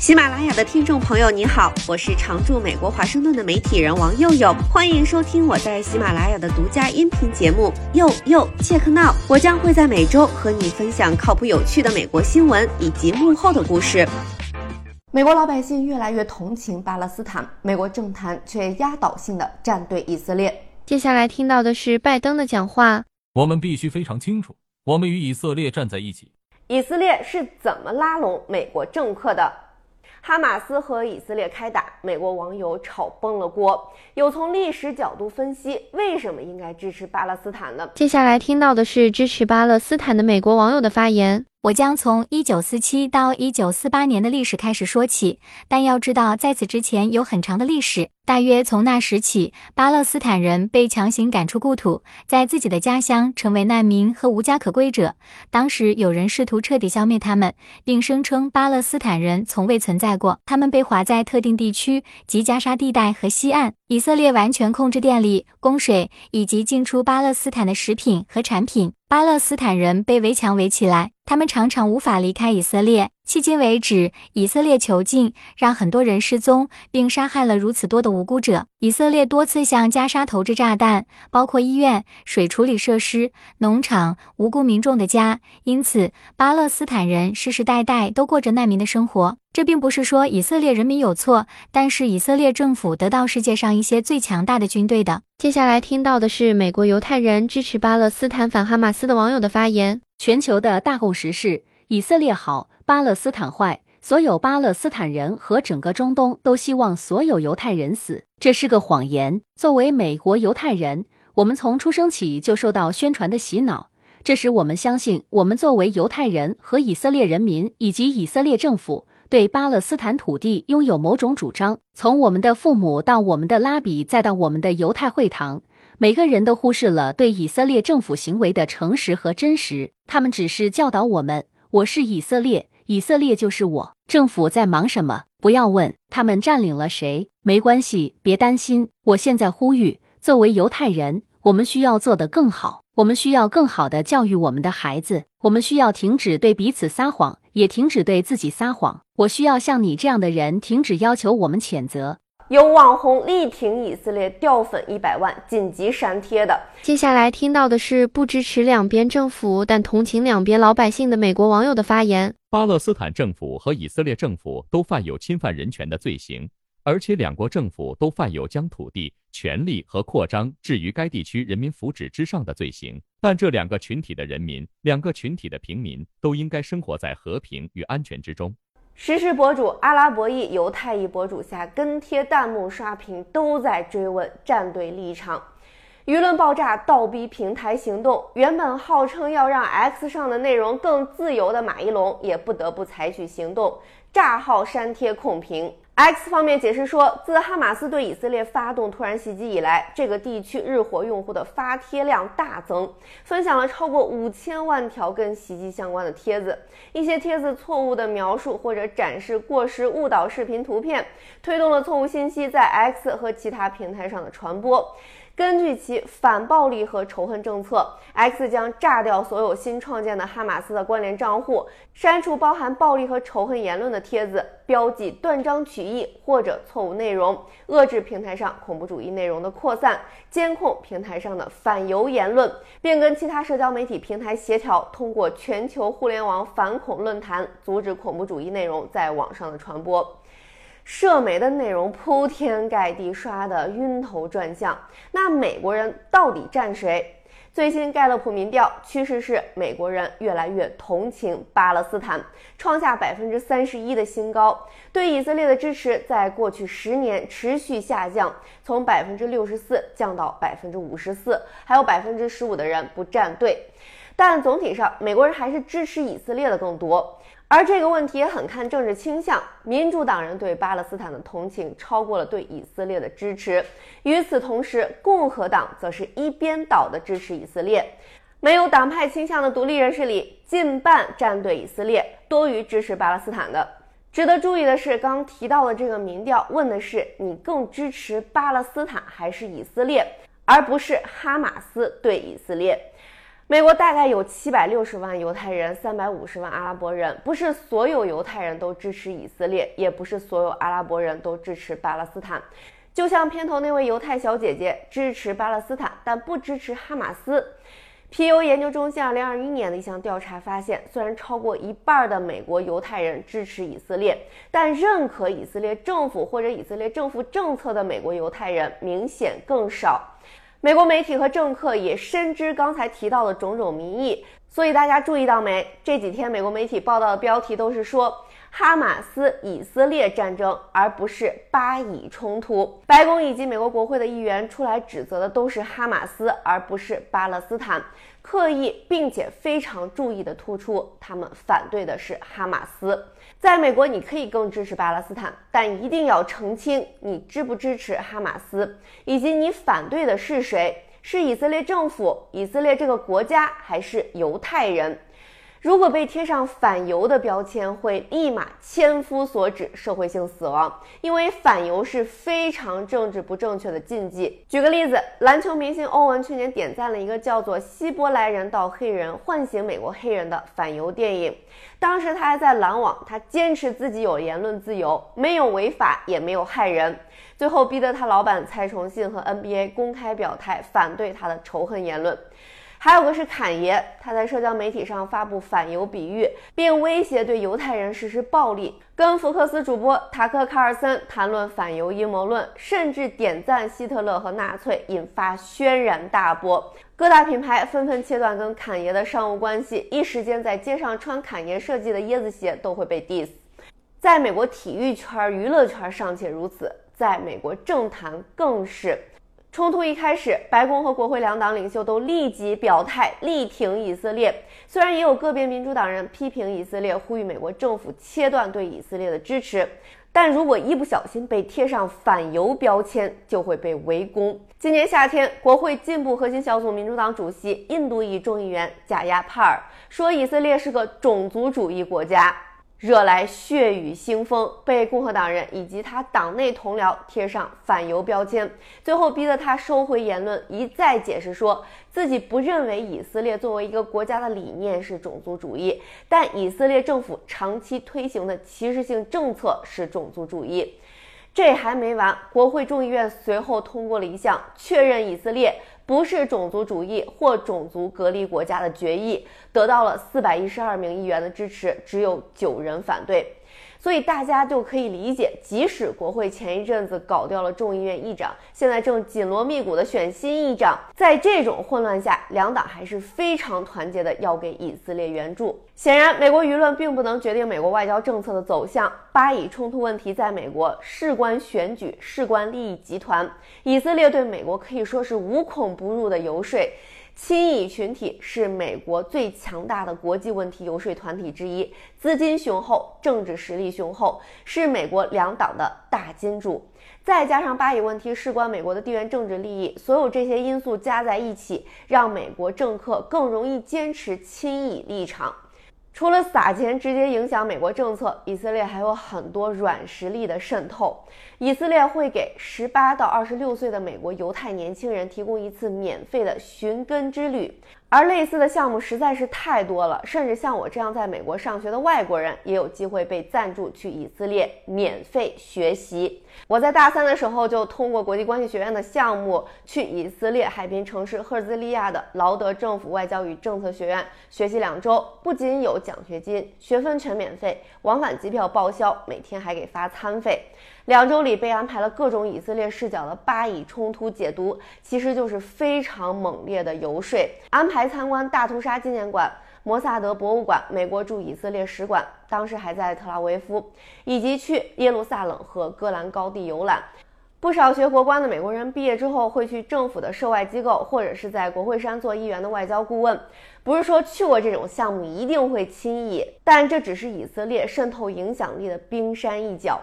喜马拉雅的听众朋友，你好，我是常驻美国华盛顿的媒体人王佑佑，欢迎收听我在喜马拉雅的独家音频节目《佑佑 Check Now》。我将会在每周和你分享靠谱有趣的美国新闻以及幕后的故事。美国老百姓越来越同情巴勒斯坦，美国政坛却压倒性的站队以色列。接下来听到的是拜登的讲话。我们必须非常清楚，我们与以色列站在一起。以色列是怎么拉拢美国政客的？哈马斯和以色列开打，美国网友吵崩了锅。有从历史角度分析，为什么应该支持巴勒斯坦呢？接下来听到的是支持巴勒斯坦的美国网友的发言。我将从一九四七到一九四八年的历史开始说起，但要知道，在此之前有很长的历史。大约从那时起，巴勒斯坦人被强行赶出故土，在自己的家乡成为难民和无家可归者。当时有人试图彻底消灭他们，并声称巴勒斯坦人从未存在过。他们被划在特定地区及加沙地带和西岸。以色列完全控制电力、供水以及进出巴勒斯坦的食品和产品。巴勒斯坦人被围墙围起来。他们常常无法离开以色列。迄今为止，以色列囚禁让很多人失踪，并杀害了如此多的无辜者。以色列多次向加沙投掷炸弹，包括医院、水处理设施、农场、无辜民众的家。因此，巴勒斯坦人世世代代都过着难民的生活。这并不是说以色列人民有错，但是以色列政府得到世界上一些最强大的军队的。接下来听到的是美国犹太人支持巴勒斯坦反哈马斯的网友的发言。全球的大共识是：以色列好，巴勒斯坦坏。所有巴勒斯坦人和整个中东都希望所有犹太人死，这是个谎言。作为美国犹太人，我们从出生起就受到宣传的洗脑，这使我们相信，我们作为犹太人和以色列人民以及以色列政府对巴勒斯坦土地拥有某种主张。从我们的父母到我们的拉比，再到我们的犹太会堂。每个人都忽视了对以色列政府行为的诚实和真实，他们只是教导我们：“我是以色列，以色列就是我。”政府在忙什么？不要问他们占领了谁，没关系，别担心。我现在呼吁，作为犹太人，我们需要做得更好，我们需要更好的教育我们的孩子，我们需要停止对彼此撒谎，也停止对自己撒谎。我需要像你这样的人停止要求我们谴责。有网红力挺以色列掉粉一百万，紧急删帖的。接下来听到的是不支持两边政府，但同情两边老百姓的美国网友的发言。巴勒斯坦政府和以色列政府都犯有侵犯人权的罪行，而且两国政府都犯有将土地、权利和扩张置于该地区人民福祉之上的罪行。但这两个群体的人民，两个群体的平民，都应该生活在和平与安全之中。实时博主、阿拉伯裔、犹太裔博主下跟帖弹幕刷屏，都在追问站队立场。舆论爆炸，倒逼平台行动。原本号称要让 X 上的内容更自由的马一龙，也不得不采取行动，炸号删帖控评。X 方面解释说，自哈马斯对以色列发动突然袭击以来，这个地区日活用户的发帖量大增，分享了超过五千万条跟袭击相关的帖子。一些帖子错误的描述或者展示过时误导视频图片，推动了错误信息在 X 和其他平台上的传播。根据其反暴力和仇恨政策，X 将炸掉所有新创建的哈马斯的关联账户，删除包含暴力和仇恨言论的帖子，标记断章取义或者错误内容，遏制平台上恐怖主义内容的扩散，监控平台上的反犹言论，并跟其他社交媒体平台协调，通过全球互联网反恐论坛，阻止恐怖主义内容在网上的传播。社媒的内容铺天盖地，刷得晕头转向。那美国人到底站谁？最新盖勒普民调趋势是，美国人越来越同情巴勒斯坦，创下百分之三十一的新高。对以色列的支持在过去十年持续下降，从百分之六十四降到百分之五十四，还有百分之十五的人不站队。但总体上，美国人还是支持以色列的更多。而这个问题也很看政治倾向，民主党人对巴勒斯坦的同情超过了对以色列的支持。与此同时，共和党则是一边倒的支持以色列。没有党派倾向的独立人士里，近半站队以色列，多于支持巴勒斯坦的。值得注意的是，刚提到的这个民调问的是你更支持巴勒斯坦还是以色列，而不是哈马斯对以色列。美国大概有七百六十万犹太人，三百五十万阿拉伯人。不是所有犹太人都支持以色列，也不是所有阿拉伯人都支持巴勒斯坦。就像片头那位犹太小姐姐支持巴勒斯坦，但不支持哈马斯。皮尤研究中心2021年的一项调查发现，虽然超过一半的美国犹太人支持以色列，但认可以色列政府或者以色列政府政策的美国犹太人明显更少。美国媒体和政客也深知刚才提到的种种民意，所以大家注意到没？这几天美国媒体报道的标题都是说。哈马斯以色列战争，而不是巴以冲突。白宫以及美国国会的议员出来指责的都是哈马斯，而不是巴勒斯坦，刻意并且非常注意的突出，他们反对的是哈马斯。在美国，你可以更支持巴勒斯坦，但一定要澄清你支不支持哈马斯，以及你反对的是谁？是以色列政府、以色列这个国家，还是犹太人？如果被贴上反犹的标签，会立马千夫所指，社会性死亡。因为反犹是非常政治不正确的禁忌。举个例子，篮球明星欧文去年点赞了一个叫做《希伯来人到黑人唤醒美国黑人》的反犹电影。当时他还在篮网，他坚持自己有言论自由，没有违法，也没有害人。最后逼得他老板蔡崇信和 NBA 公开表态，反对他的仇恨言论。还有个是侃爷，他在社交媒体上发布反犹比喻，并威胁对犹太人实施暴力，跟福克斯主播塔克·卡尔森谈论反犹阴谋论，甚至点赞希特勒和纳粹，引发轩然大波。各大品牌纷纷切断跟侃爷的商务关系，一时间在街上穿侃爷设计的椰子鞋都会被 diss。在美国体育圈、娱乐圈尚且如此，在美国政坛更是。冲突一开始，白宫和国会两党领袖都立即表态力挺以色列。虽然也有个别民主党人批评以色列，呼吁美国政府切断对以色列的支持，但如果一不小心被贴上反犹标签，就会被围攻。今年夏天，国会进步核心小组民主党主席、印度裔众议员贾亚帕尔说，以色列是个种族主义国家。惹来血雨腥风，被共和党人以及他党内同僚贴上反犹标签，最后逼得他收回言论，一再解释说自己不认为以色列作为一个国家的理念是种族主义，但以色列政府长期推行的歧视性政策是种族主义。这还没完，国会众议院随后通过了一项确认以色列。不是种族主义或种族隔离国家的决议，得到了四百一十二名议员的支持，只有九人反对。所以大家就可以理解，即使国会前一阵子搞掉了众议院议长，现在正紧锣密鼓的选新议长，在这种混乱下，两党还是非常团结的，要给以色列援助。显然，美国舆论并不能决定美国外交政策的走向。巴以冲突问题在美国事关选举，事关利益集团。以色列对美国可以说是无孔不入的游说。亲以群体是美国最强大的国际问题游说团体之一，资金雄厚，政治实力雄厚，是美国两党的大金主。再加上巴以问题事关美国的地缘政治利益，所有这些因素加在一起，让美国政客更容易坚持亲以立场。除了撒钱直接影响美国政策，以色列还有很多软实力的渗透。以色列会给十八到二十六岁的美国犹太年轻人提供一次免费的寻根之旅。而类似的项目实在是太多了，甚至像我这样在美国上学的外国人也有机会被赞助去以色列免费学习。我在大三的时候就通过国际关系学院的项目去以色列海滨城市赫兹利亚的劳德政府外交与政策学院学习两周，不仅有奖学金，学分全免费，往返机票报销，每天还给发餐费。两周里被安排了各种以色列视角的巴以冲突解读，其实就是非常猛烈的游说。安排参观大屠杀纪念馆、摩萨德博物馆、美国驻以色列使馆，当时还在特拉维夫，以及去耶路撒冷和戈兰高地游览。不少学国关的美国人毕业之后会去政府的涉外机构，或者是在国会山做议员的外交顾问。不是说去过这种项目一定会轻易，但这只是以色列渗透影响力的冰山一角。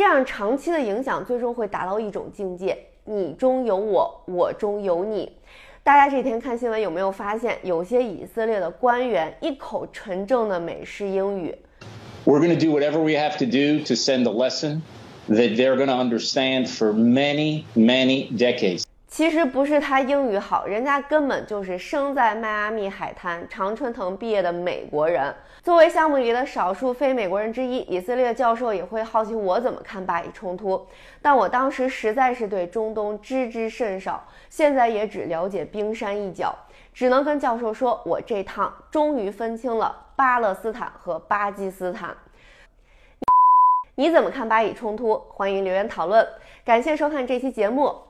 这样长期的影响，最终会达到一种境界：你中有我，我中有你。大家这几天看新闻有没有发现，有些以色列的官员一口纯正的美式英语？We're going to do whatever we have to do to send a lesson that they're going to understand for many, many decades. 其实不是他英语好，人家根本就是生在迈阿密海滩、常春藤毕业的美国人。作为项目里的少数非美国人之一，以色列教授也会好奇我怎么看巴以冲突。但我当时实在是对中东知之甚少，现在也只了解冰山一角，只能跟教授说，我这趟终于分清了巴勒斯坦和巴基斯坦。你怎么看巴以冲突？欢迎留言讨论。感谢收看这期节目。